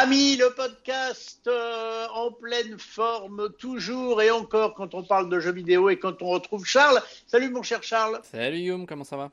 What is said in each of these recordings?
Ami, le podcast euh, en pleine forme, toujours et encore quand on parle de jeux vidéo et quand on retrouve Charles. Salut mon cher Charles. Salut Guillaume, comment ça va?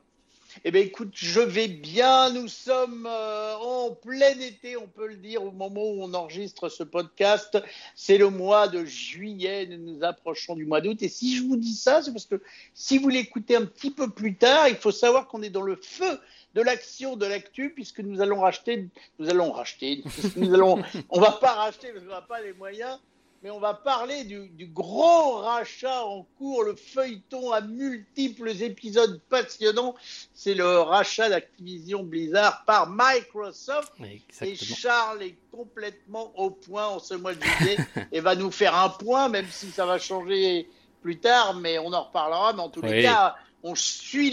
Eh bien écoute, je vais bien. Nous sommes euh, en plein été, on peut le dire, au moment où on enregistre ce podcast. C'est le mois de juillet, nous nous approchons du mois d'août. Et si je vous dis ça, c'est parce que si vous l'écoutez un petit peu plus tard, il faut savoir qu'on est dans le feu de l'action de l'actu puisque nous allons racheter, nous allons racheter, nous allons, on va pas racheter parce qu'on n'a pas les moyens, mais on va parler du, du, gros rachat en cours, le feuilleton à multiples épisodes passionnants. C'est le rachat d'Activision Blizzard par Microsoft. Exactement. Et Charles est complètement au point en ce mois de juillet et va nous faire un point, même si ça va changer plus tard, mais on en reparlera. Mais en tous Oui. les cas, on suit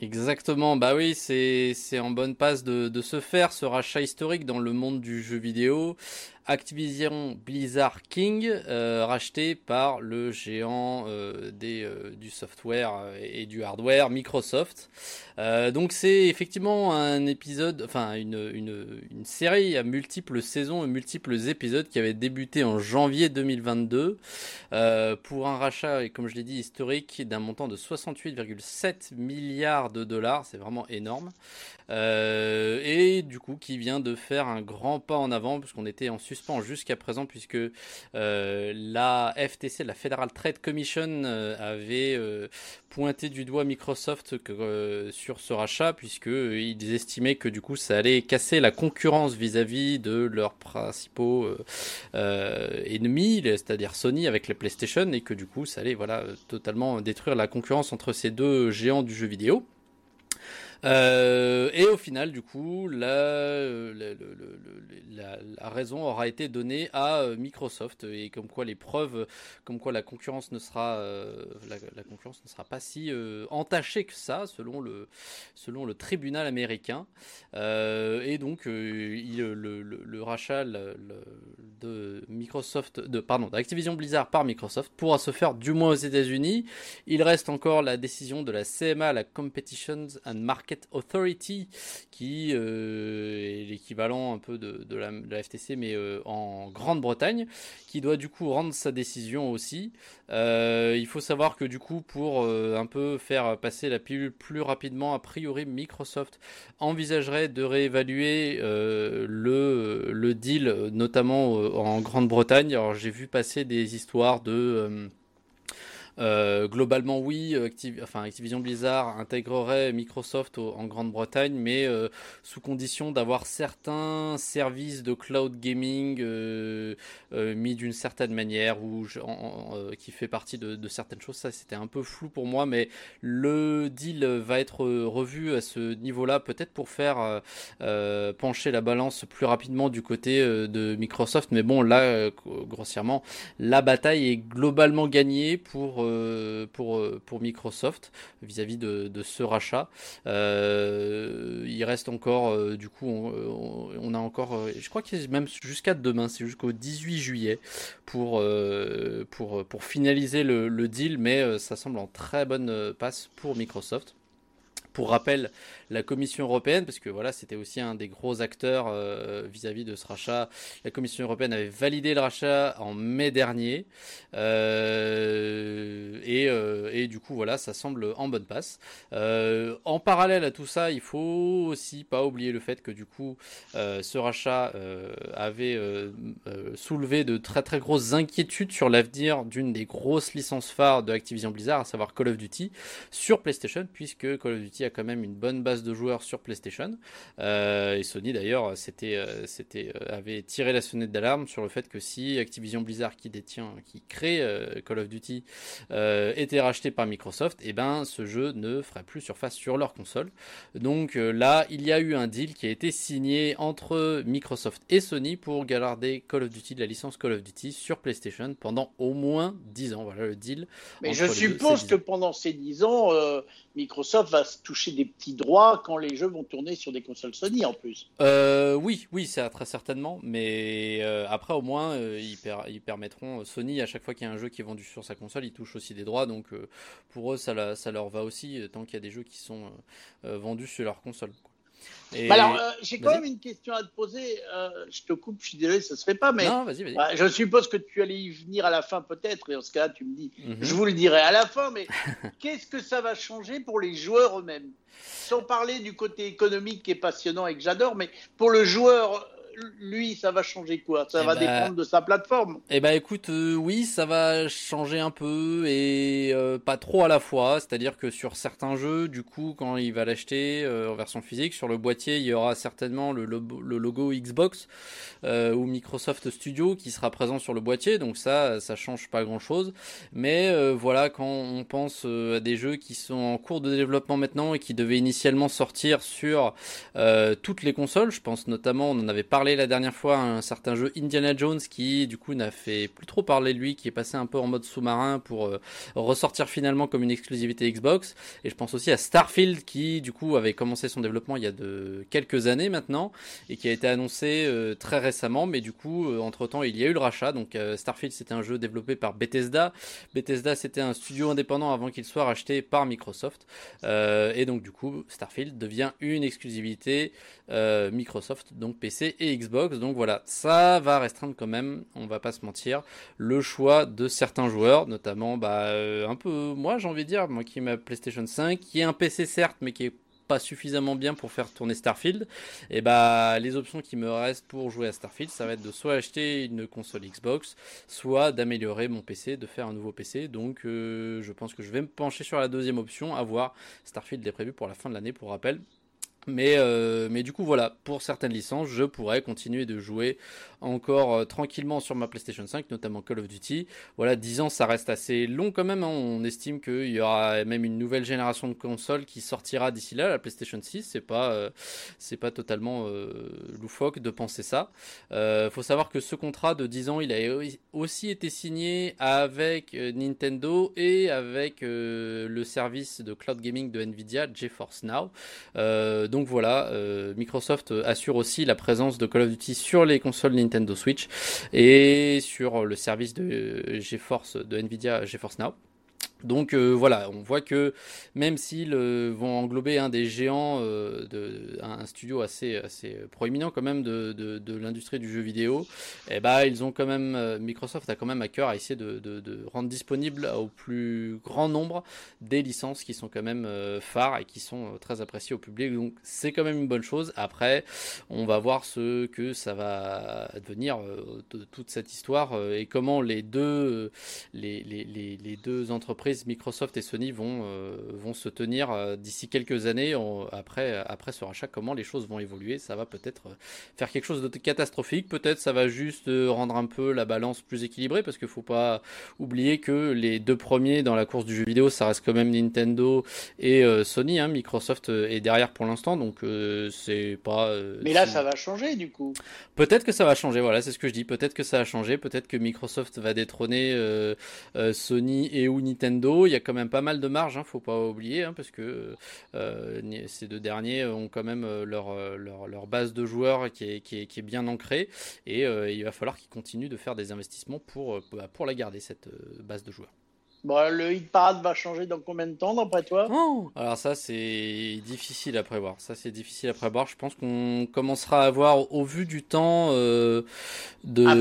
Exactement, bah oui, c'est en bonne passe de, se faire ce rachat historique dans le monde du jeu vidéo. Activision Blizzard King, euh, racheté par le géant euh, des, euh, du software et du hardware Microsoft. Donc c'est effectivement un épisode, enfin une, une, une série à multiples saisons et multiples épisodes qui avait débuté en janvier 2022 euh, pour un rachat, comme je l'ai dit, historique d'un montant de 68,7 de dollars, c'est vraiment énorme. Euh, et du coup qui vient de faire un grand pas en avant puisqu'on était en suspens jusqu'à présent puisque euh, la FTC, la Federal Trade Commission, euh, avait pointé du doigt Microsoft sur ce rachat puisque euh, ils estimaient que du coup ça allait casser la concurrence vis-à-vis de leurs principaux ennemis, c'est-à-dire Sony avec les PlayStation et que du coup ça allait voilà totalement détruire la concurrence entre ces deux géants du jeu vidéo vidéo. Euh, et au final, du coup, la, euh, la, la- raison aura été donnée à euh, Microsoft et comme quoi les preuves, comme quoi la concurrence ne sera, la, concurrence ne sera pas si entachée que ça, selon le, selon le tribunal américain. Et donc, le, rachat de Microsoft, de pardon, d'Activision Blizzard par Microsoft pourra se faire du moins aux États-Unis. Il reste encore la décision de la CMA, la Competitions and Market Authority, qui euh, est l'équivalent un peu de, la, FTC, mais euh, en Grande-Bretagne, qui doit du coup rendre sa décision aussi. Euh, il faut savoir que du coup, pour un peu faire passer la pilule plus rapidement, a priori, Microsoft envisagerait de réévaluer le, le deal, notamment en Grande-Bretagne. Alors j'ai vu passer des histoires de... euh, globalement, oui, Activ- enfin, Activision Blizzard intégrerait Microsoft en Grande-Bretagne, mais euh, sous condition d'avoir certains services de cloud gaming euh, euh, mis d'une certaine manière ou qui fait partie de, de certaines choses. Ça, c'était un peu flou pour moi, mais le deal va être revu à ce niveau-là, peut-être pour faire pencher la balance plus rapidement du côté de Microsoft. Mais bon, là, grossièrement, la bataille est globalement gagnée pour, euh, euh, pour Microsoft vis-à-vis de, ce rachat. Euh, il reste encore, du coup, on, a encore, je crois qu'il même jusqu'à demain, c'est jusqu'au 18 juillet pour, pour, finaliser le, deal, mais ça semble en très bonne passe pour Microsoft. Pour rappel, la Commission européenne, parce que voilà, c'était aussi un des gros acteurs euh, vis-à-vis de ce rachat, la Commission européenne avait validé le rachat en mai dernier. Euh, et, euh, et du coup, voilà, ça semble en bonne passe. En parallèle à tout ça, il faut aussi pas oublier le fait que du coup, ce rachat avait soulevé de très très grosses inquiétudes sur l'avenir d'une des grosses licences phares de Activision Blizzard, à savoir Call of Duty, sur PlayStation, puisque Call of Duty a quand même une bonne base de joueurs sur PlayStation. Euh, et Sony d'ailleurs, c'était, euh, c'était, euh, avait tiré la sonnette d'alarme sur le fait que si Activision Blizzard, qui détient, qui crée Call of Duty, était racheté par Microsoft, et ben ce jeu ne ferait plus surface sur leur console. Donc là, il y a eu un deal qui a été signé entre Microsoft et Sony pour garder Call of Duty, la licence Call of Duty sur PlayStation pendant au moins 10 ans. Voilà le deal. Mais je suppose que pendant ces 10 ans, euh, Microsoft va se toucher des petits droits quand les jeux vont tourner sur des consoles Sony en plus. Euh, oui, oui, ça très certainement, mais euh, après au moins euh, ils, per- ils permettront Sony à chaque fois qu'il y a un jeu qui est vendu sur sa console, ils touchent aussi des droits, donc euh, pour eux ça, ça leur va aussi euh, tant qu'il y a des jeux qui sont euh, euh, vendus sur leur console. Bah alors, euh, j'ai quand même une question à te poser. Euh, je te coupe, je suis désolé, ça se fait pas, mais non, vas -y, vas -y. je suppose que tu allais y venir à la fin peut-être, et en ce cas, tu me dis, mhm. je vous le dirai à la fin, mais qu'est-ce que ça va changer pour les joueurs eux-mêmes? Sans parler du côté économique qui est passionnant et que j'adore, mais pour le joueur lui, ça va changer quoi? Ça eh va bah, dépendre de sa plateforme. Eh ben, écoute, euh, oui, ça va changer un peu et euh, pas trop à la fois. C'est-à-dire que sur certains jeux, du coup, quand il va l'acheter euh, en version physique, sur le boîtier, il y aura certainement le, logo, Xbox ou Microsoft Studio qui sera présent sur le boîtier. Donc ça, ça change pas grand-chose. Mais voilà, quand on pense à des jeux qui sont en cours de développement maintenant et qui devaient initialement sortir sur toutes les consoles, je pense notamment, on en avait parlé la dernière fois un certain jeu Indiana Jones qui du coup n'a fait plus trop parler de lui, qui est passé un peu en mode sous-marin pour euh, ressortir finalement comme une exclusivité Xbox. Et je pense aussi à Starfield qui du coup avait commencé son développement il y a de quelques années maintenant et qui a été annoncé euh, très récemment. Mais du coup, euh, entre temps, il y a eu le rachat. Donc Starfield c'était un jeu développé par Bethesda. Bethesda c'était un studio indépendant avant qu'il soit racheté par Microsoft. et donc du coup, Starfield devient une exclusivité Microsoft, donc PC et Xbox. Donc voilà, ça va restreindre quand même, on va pas se mentir, le choix de certains joueurs, notamment bah, euh, un peu moi j'ai envie de dire, moi qui ai ma PlayStation 5, qui est un PC certes, mais qui est pas suffisamment bien pour faire tourner Starfield, et bah les options qui me restent pour jouer à Starfield, ça va être de soit acheter une console Xbox, soit d'améliorer mon PC, de faire un nouveau PC. Donc euh, je pense que je vais me pencher sur la deuxième option, à voir. Starfield est prévu pour la fin de l'année, pour rappel. Mais, euh, mais du coup, voilà, pour certaines licences, je pourrais continuer de jouer encore euh, tranquillement sur ma PlayStation 5, notamment Call of Duty. Voilà, 10 ans, ça reste assez long quand même. Hein. On estime qu'il y aura même une nouvelle génération de consoles qui sortira d'ici là, la PlayStation 6. C'est pas, euh, pas totalement loufoque de penser ça. Faut savoir que ce contrat de 10 ans, il a aussi été signé avec Nintendo et avec le service de cloud gaming de Nvidia, GeForce Now. Donc voilà, euh, Microsoft assure aussi la présence de Call of Duty sur les consoles Nintendo Switch et sur le service de GeForce de Nvidia GeForce Now. Donc euh, voilà, on voit que même s'ils euh, vont englober un des géants, euh, un, studio assez, assez proéminent quand même de, de, l'industrie du jeu vidéo, eh ben, ils ont quand même, Microsoft a quand même à cœur à essayer de, rendre disponible au plus grand nombre des licences qui sont quand même phares et qui sont très appréciées au public. Donc c'est quand même une bonne chose. Après, on va voir ce que ça va devenir de toute cette histoire et comment les deux, les, les deux entreprises Microsoft et Sony vont, euh, vont se tenir euh, d'ici quelques années après, après ce rachat, comment les choses vont évoluer? Ça va peut-être euh, faire quelque chose de catastrophique, peut-être ça va juste rendre un peu la balance plus équilibrée, parce qu'il ne faut pas oublier que les deux premiers dans la course du jeu vidéo, ça reste quand même Nintendo et Sony. Hein. Microsoft est derrière pour l'instant, donc c'est pas. Mais là, ça va changer du coup. Peut-être que ça va changer, voilà, c'est ce que je dis. Peut-être que ça va changer, peut-être que Microsoft va détrôner Sony et ou Nintendo il y a quand même pas mal de marge, hein, faut pas oublier, hein, parce que euh, ces deux derniers ont quand même euh, euh, leur, leur, base de joueurs qui est, qui est, bien ancrée, et il va falloir qu'ils continuent de faire des investissements pour, bah, pour la garder, cette base de joueurs. Bon, le hit parade va changer dans combien de temps, d'après toi? Oh Alors ça, c'est difficile à prévoir. Ça, c'est difficile à prévoir. Je pense qu'on commencera à voir, au vu du temps de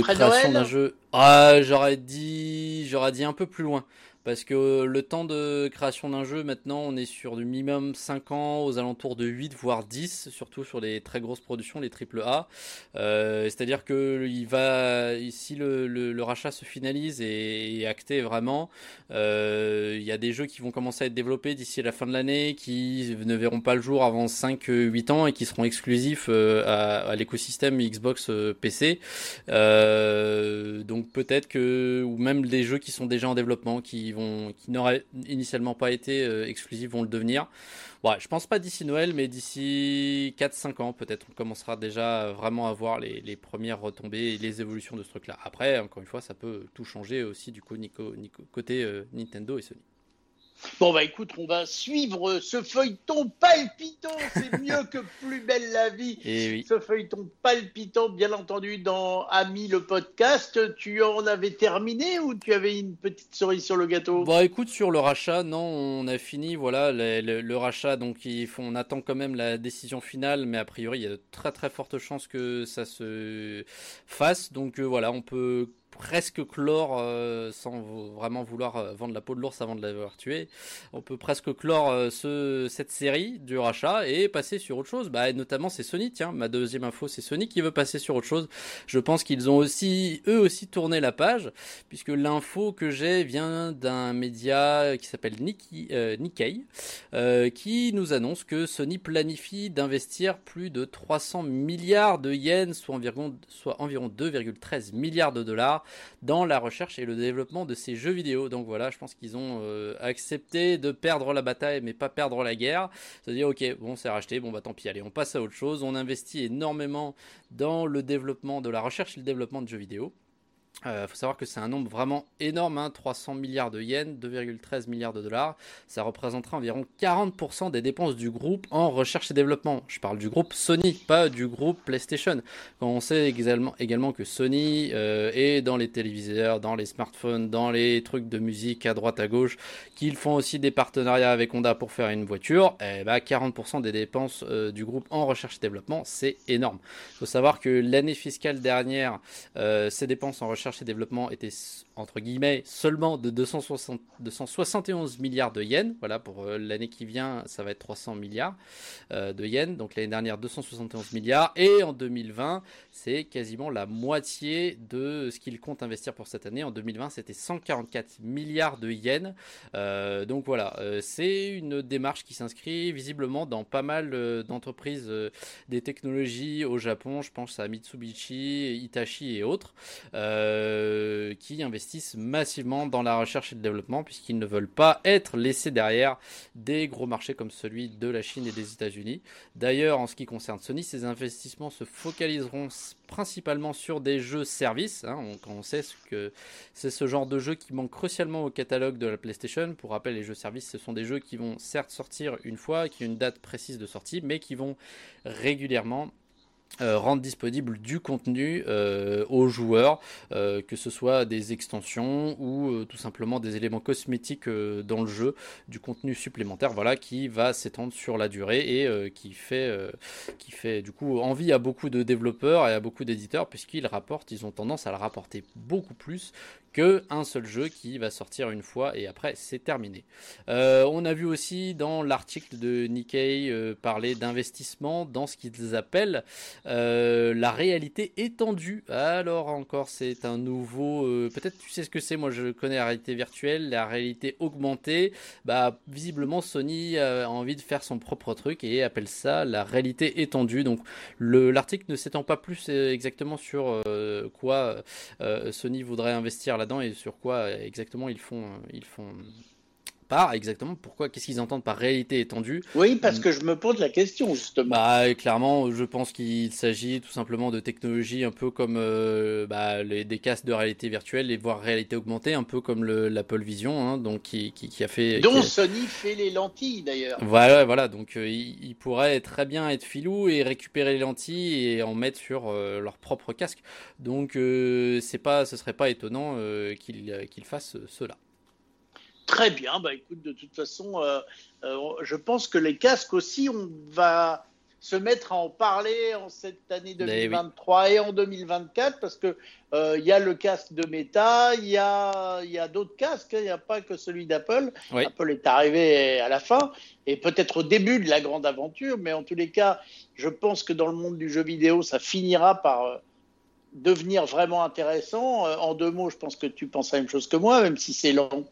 création d'un jeu. Ah, j'aurais dit, j'aurais dit un peu plus loin. Parce que le temps de création d'un jeu, maintenant, on est sur du minimum 5 ans, aux alentours de 8, voire 10, surtout sur les très grosses productions, les AAA. Euh, C'est-à-dire que il va, si le, rachat se finalise et est acté vraiment, euh, il y a des jeux qui vont commencer à être développés d'ici la fin de l'année, qui ne verront pas le jour avant 5-8 ans et qui seront exclusifs euh, à, l'écosystème Xbox euh, PC. Euh, donc peut-être que, ou même des jeux qui sont déjà en développement, qui qui n'auraient initialement pas été euh, exclusifs vont le devenir. Ouais, je pense pas d'ici Noël, mais d'ici 4-5 ans, peut-être, on commencera déjà vraiment à voir les, premières retombées et les évolutions de ce truc-là. Après, encore une fois, ça peut tout changer aussi du coup, côté euh, Nintendo et Sony. Bon, bah écoute, on va suivre ce feuilleton palpitant. C'est mieux que Plus belle la vie. Et oui. Ce feuilleton palpitant, bien entendu, dans Ami le podcast. Tu en avais terminé ou tu avais une petite cerise sur le gâteau? Bon, écoute, sur le rachat, non, on a fini. Voilà, le, le- le rachat, donc il faut, on attend quand même la décision finale, mais a priori, il y a de très très fortes chances que ça se fasse. Donc euh, voilà, on peut presque clore, euh, sans vraiment vouloir euh, vendre la peau de l'ours avant de l'avoir tué, on peut presque clore euh, ce, cette série du rachat et passer sur autre chose. Bah, notamment, c'est Sony, tiens, ma deuxième info, c'est Sony qui veut passer sur autre chose. Je pense qu'ils ont aussi, eux aussi, tourné la page, puisque l'info que j'ai vient d'un média qui s'appelle euh, Nikkei, qui nous annonce que Sony planifie d'investir plus de 300 milliards de yens, soit environ 2,13 milliards de dollars, dans la recherche et le développement de ces jeux vidéo. Donc voilà, je pense qu'ils ont euh, accepté de perdre la bataille, mais pas perdre la guerre. C'est-à-dire, ok, bon, c'est racheté, bon, bah tant pis, allez, on passe à autre chose. On investit énormément dans le développement de la recherche et le développement de jeux vidéo. Il faut savoir que c'est un nombre vraiment énorme, hein, 300 milliards de yens, 2,13 milliards de dollars. Ça représentera environ 40% des dépenses du groupe en recherche et développement. Je parle du groupe Sony, pas du groupe PlayStation. Quand on sait également, que Sony euh, est dans les téléviseurs, dans les smartphones, dans les trucs de musique à droite à gauche, qu'ils font aussi des partenariats avec Honda pour faire une voiture, eh ben 40% des dépenses euh, du groupe en recherche et développement, c'est énorme. Il faut savoir que l'année fiscale dernière, euh, ces dépenses en recherche et développement étaient entre guillemets seulement de 260, 271 milliards de yens. Voilà, pour euh, l'année qui vient, ça va être 300 milliards euh, de yens. Donc l'année dernière, 271 milliards. Et en 2020, c'est quasiment la moitié de ce qu'ils comptent investir pour cette année. En 2020, c'était 144 milliards de yens. Euh, donc voilà, c'est une démarche qui s'inscrit visiblement dans pas mal d'entreprises des technologies au Japon. Je pense à Mitsubishi, Hitachi et autres, qui investissent massivement dans la recherche et le développement puisqu'ils ne veulent pas être laissés derrière des gros marchés comme celui de la Chine et des États-Unis. D'ailleurs, en ce qui concerne Sony, ces investissements se focaliseront principalement sur des jeux services. Hein, on sait ce que c'est ce genre de jeu qui manque crucialement au catalogue de la PlayStation. Pour rappel, les jeux services, ce sont des jeux qui vont certes sortir une fois, qui ont une date précise de sortie, mais qui vont régulièrement euh, rendre disponible du contenu euh, aux joueurs, euh, que ce soit des extensions ou tout simplement des éléments cosmétiques dans le jeu, du contenu supplémentaire, voilà, qui va s'étendre sur la durée et qui fait, qui fait du coup envie à beaucoup de développeurs et à beaucoup d'éditeurs puisqu'ils rapportent, ils ont tendance à le rapporter beaucoup plus que un seul jeu qui va sortir une fois et après c'est terminé. On a vu aussi dans l'article de Nikkei parler d'investissement dans ce qu'ils appellent euh, la réalité étendue. Alors encore, c'est un nouveau. euh, Peut-être tu sais ce que c'est. Moi, je connais la réalité virtuelle, la réalité augmentée. Bah, visiblement, Sony a envie de faire son propre truc et appelle ça la réalité étendue. Donc, le l'article ne s'étend pas plus euh, exactement sur quoi Sony voudrait investir là-dedans et sur quoi exactement ils font ils font pas exactement pourquoi qu'est-ce qu'ils entendent par réalité étendue Oui, parce que je me pose la question, justement. bah, clairement, je pense qu'il s'agit tout simplement de technologies un peu comme euh, bah, les, des casques de réalité virtuelle et voire réalité augmentée, un peu comme le- l'Apple Vision, hein, donc qui, qui, qui a fait. Dont a- Sony fait les lentilles, d'ailleurs. Voilà, voilà. Donc, euh, il, il pourrait très bien être filou et récupérer les lentilles et en mettre sur euh, leur propre casque. Donc, euh, c'est pas, ce serait pas étonnant euh, qu'il qu'il fasse cela. Très bien, bah écoute, de toute façon, euh, euh, je pense que les casques aussi, on va se mettre à en parler en cette année Mais oui. 2023 et en 2024 parce que euh, y a le casque de Meta, il y a, il y a d'autres casques, hein, il n'y a pas que celui d'Apple. Oui. Apple est arrivé à la fin et peut-être au début de la grande aventure, mais en tous les cas, je pense que dans le monde du jeu vidéo, ça finira par devenir vraiment intéressant. En deux mots, je pense que tu penses la même chose que moi, même si c'est lent.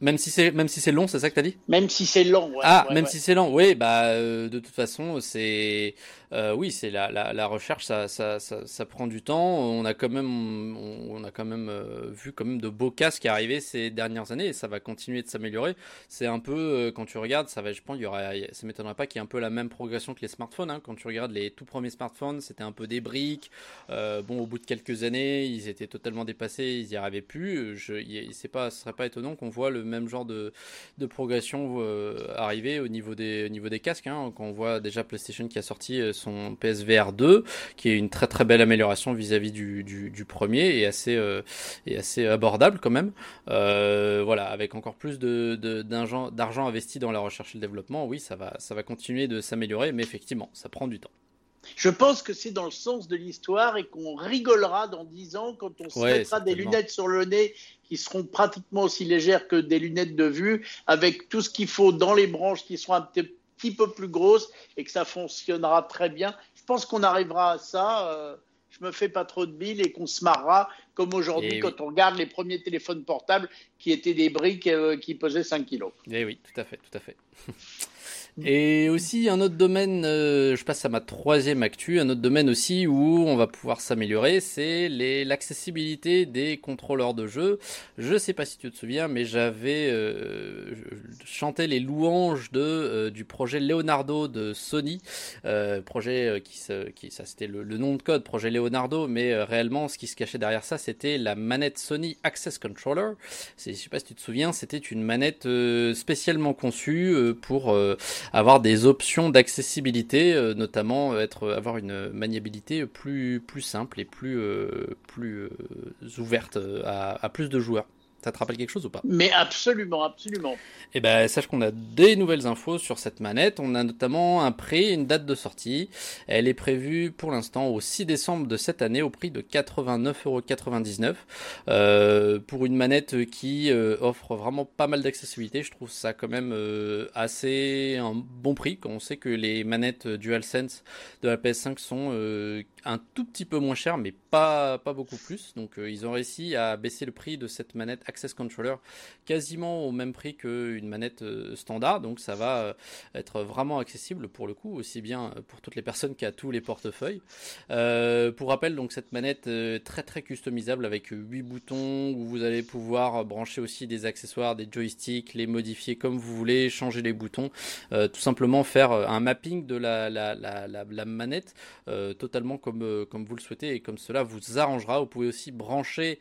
Même si c'est, même si c'est long, c'est ça que t'as dit? Même si c'est lent. Ouais, Ah, ouais, même ouais. si c'est lent, oui, bah euh, de toute façon, c'est euh, oui, c'est la, la, la recherche, ça, ça, ça, ça prend du temps. On a quand même, on, on a quand même euh, vu quand même de beaux casques arriver ces dernières années et ça va continuer de s'améliorer. C'est un peu quand tu regardes, ça va, je pense, il y aura, ça m'étonnerait pas qu'il y ait un peu la même progression que les smartphones. Hein. Quand tu regardes les tout premiers smartphones, c'était un peu des briques. Bon, au bout de quelques années, ils étaient totalement dépassés, ils y arrivaient plus. Je, c'est pas, ce serait pas étonnant qu'on voit le même genre de, de progression arriver au niveau des, au niveau des casques. Hein, quand on voit déjà PlayStation qui a sorti son PSVR 2, qui est une très très belle amélioration vis-à-vis du, du, premier et assez, et assez abordable quand même. voilà, avec encore plus d'argent investi dans la recherche et le développement, oui, ça va, ça va continuer de s'améliorer, mais effectivement, ça prend du temps. Je pense que c'est dans le sens de l'histoire et qu'on rigolera dans dix ans quand on se mettra des lunettes sur le nez qui seront pratiquement aussi légères que des lunettes de vue, avec tout ce qu'il faut dans les branches qui seront un petit peu plus grosses et que ça fonctionnera très bien. Je pense qu'on arrivera à ça. Euh, je me fais pas trop de billes et qu'on se marrera comme aujourd'hui quand on regarde les premiers téléphones portables qui étaient des briques euh, qui pesaient 5 kilos. Eh oui, tout à fait, tout à fait. Et aussi un autre domaine, euh, je passe à ma troisième actu, un autre domaine aussi où on va pouvoir s'améliorer, c'est l'accessibilité des contrôleurs de jeu. Je sais pas si tu te souviens, mais j'avais euh, chanté les louanges de euh, du projet Leonardo de Sony, projet qui, qui ça c'était le, nom de code, projet Leonardo, mais réellement ce qui se cachait derrière ça, c'était la manette Sony Access Controller. Je sais pas si tu te souviens, c'était une manette spécialement conçue pour avoir des options d'accessibilité, euh, notamment euh, avoir une maniabilité plus, simple et euh, plus ouverte à plus de joueurs. Ça te rappelle quelque chose ou pas? Mais absolument, absolument. Eh ben, sache qu'on a des nouvelles infos sur cette manette. On a notamment un prix, une date de sortie. Elle est prévue pour l'instant au 6 décembre de cette année au prix de 89,99€. Euh, pour une manette qui euh, offre vraiment pas mal d'accessibilité, je trouve ça quand même euh, assez un bon prix quand on sait que les manettes DualSense de la PS5 sont euh, un tout petit peu moins chères, mais pas, pas beaucoup plus. Donc ils ont réussi à baisser le prix de cette manette Access Controller quasiment au même prix qu'une manette euh, standard. Donc ça va euh, être vraiment accessible pour le coup, aussi bien pour toutes les personnes qui a tous les portefeuilles. Euh, pour rappel, donc cette manette très très customisable avec 8 boutons où vous allez pouvoir brancher aussi des accessoires, des joysticks, les modifier comme vous voulez, changer les boutons, tout simplement faire un mapping de la, la, la, la manette totalement comme, comme vous le souhaitez et comme cela vous arrangera. Vous pouvez aussi brancher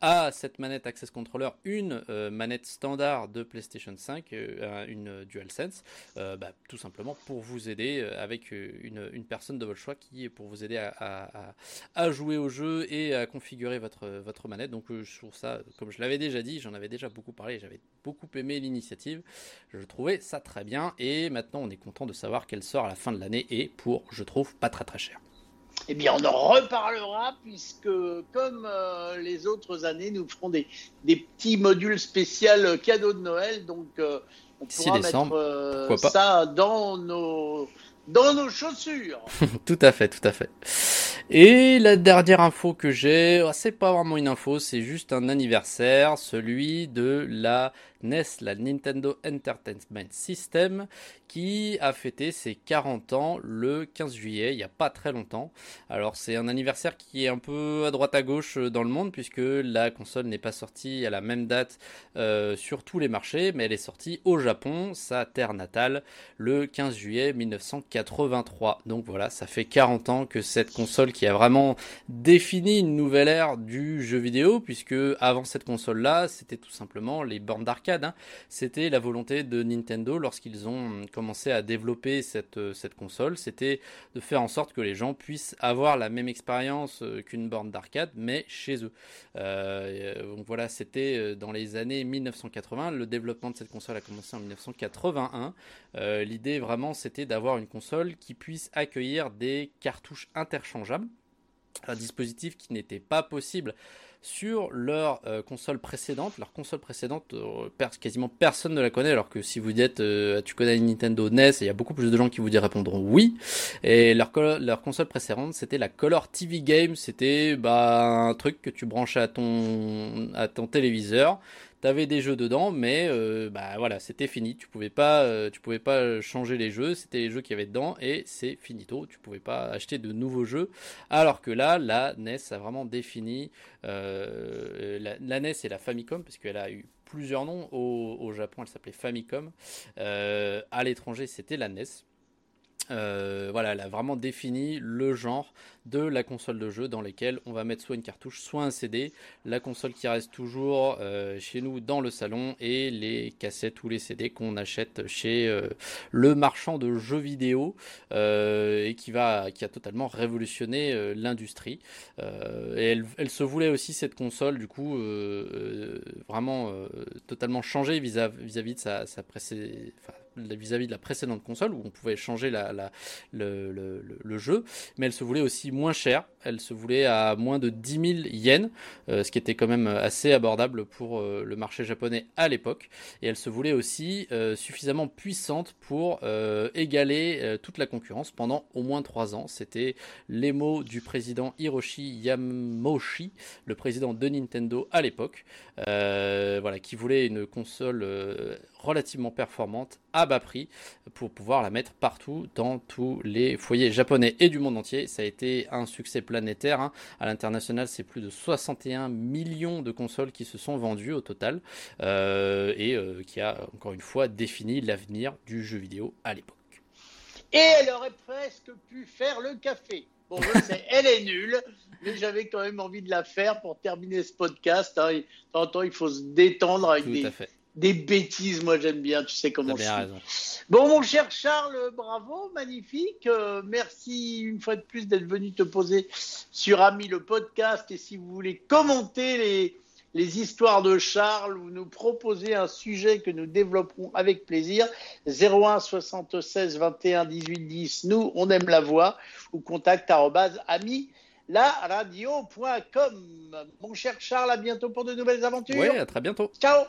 à cette manette Access Controller une euh, manette standard de PlayStation 5, euh, une DualSense, euh, bah, tout simplement pour vous aider avec une, personne de votre choix qui est pour vous aider à, jouer au jeu et à configurer votre, votre manette. Donc je trouve ça, comme je l'avais déjà dit, j'en avais déjà beaucoup parlé, j'avais beaucoup aimé l'initiative, je trouvais ça très bien et maintenant on est content de savoir qu'elle sort à la fin de l'année et pour, je trouve, pas très très cher. Eh bien, on en reparlera puisque, comme euh, les autres années, nous ferons des, des petits modules spéciaux cadeaux de Noël. Donc, euh, on pourra mettre euh, ça dans nos, dans nos chaussures. tout à fait, tout à fait. Et la dernière info que j'ai, oh, c'est pas vraiment une info, c'est juste un anniversaire, celui de la NES, la Nintendo Entertainment System, qui a fêté ses 40 ans le 15 juillet, il n'y a pas très longtemps. Alors c'est un anniversaire qui est un peu à droite à gauche euh, dans le monde, puisque la console n'est pas sortie à la même date euh, sur tous les marchés, mais elle est sortie au Japon, sa terre natale, le 15 juillet 1983. Donc voilà, ça fait 40 ans que cette console qui a vraiment défini une nouvelle ère du jeu vidéo, puisque avant cette console-là, c'était tout simplement les bornes d'arcade Hein. c'était la volonté de Nintendo lorsqu'ils ont commencé à développer cette, euh, cette console, c'était de faire en sorte que les gens puissent avoir la même expérience euh, qu'une borne d'arcade, mais chez eux. Euh, donc voilà, c'était dans les années 1980. Le développement de cette console a commencé en 1981. L'idée vraiment, c'était d'avoir une console qui puisse accueillir des cartouches interchangeables un dispositif qui n'était pas possible sur leur euh, console précédente. Leur console précédente, euh, quasiment personne ne la connaît, alors que si vous dites euh, tu connais Nintendo NES, il y a beaucoup plus de gens qui vous répondront oui. Et leur, console précédente, c'était la Color TV Game, c'était bah, un truc que tu branchais à ton téléviseur T'avais des jeux dedans, mais euh, bah voilà, c'était fini. Tu pouvais pas, euh, tu pouvais pas changer les jeux. C'était les jeux qu'il y avait dedans et c'est finito. Tu pouvais pas acheter de nouveaux jeux. Alors que là, la NES a vraiment défini euh, la, NES et la Famicom parce qu'elle a eu plusieurs noms au, Japon. Elle s'appelait Famicom. à l'étranger, c'était la NES. Euh, voilà, elle a vraiment défini le genre de la console de jeu dans laquelle on va mettre soit une cartouche, soit un CD. La console qui reste toujours euh, chez nous dans le salon et les cassettes ou les CD qu'on achète chez euh, le marchand de jeux vidéo et qui, a totalement révolutionné l'industrie. elle, se voulait aussi cette console, du coup, vraiment totalement changée vis-à-vis de sa précédente vis-à-vis de la précédente console où on pouvait changer le, jeu, mais elle se voulait aussi moins chère. Elle se voulait à moins de 10 000 yens, euh, ce qui était quand même assez abordable pour euh, le marché japonais à l'époque. Et elle se voulait aussi euh, suffisamment puissante pour égaler toute la concurrence pendant au moins 3 ans. C'était les mots du président Hiroshi Yamauchi, le président de Nintendo à l'époque, qui voulait une console relativement performante bas prix pour pouvoir la mettre partout dans tous les foyers japonais et du monde entier. Ça a été un succès planétaire. Hein. À l'international, c'est plus de 61 millions de consoles qui se sont vendues au total euh, et euh, qui a encore une fois défini l'avenir du jeu vidéo à l'époque. Et elle aurait presque pu faire le café. Bon, je sais, elle est nulle, mais j'avais quand même envie de la faire pour terminer ce podcast. Hein. temps, il faut se détendre avec des, des bêtises, moi j'aime bien, tu sais comment c'est. Bon, mon cher Charles, bravo, magnifique. Euh, merci une fois de plus d'être venu te poser sur Ami le podcast. Et si vous voulez commenter les, les histoires de Charles ou nous proposer un sujet que nous développerons avec plaisir, 01 76 21 18 10, nous, on aime la voix, ou contact ami la radio.com. Mon cher Charles, à bientôt pour de nouvelles aventures. Oui, à très bientôt. Ciao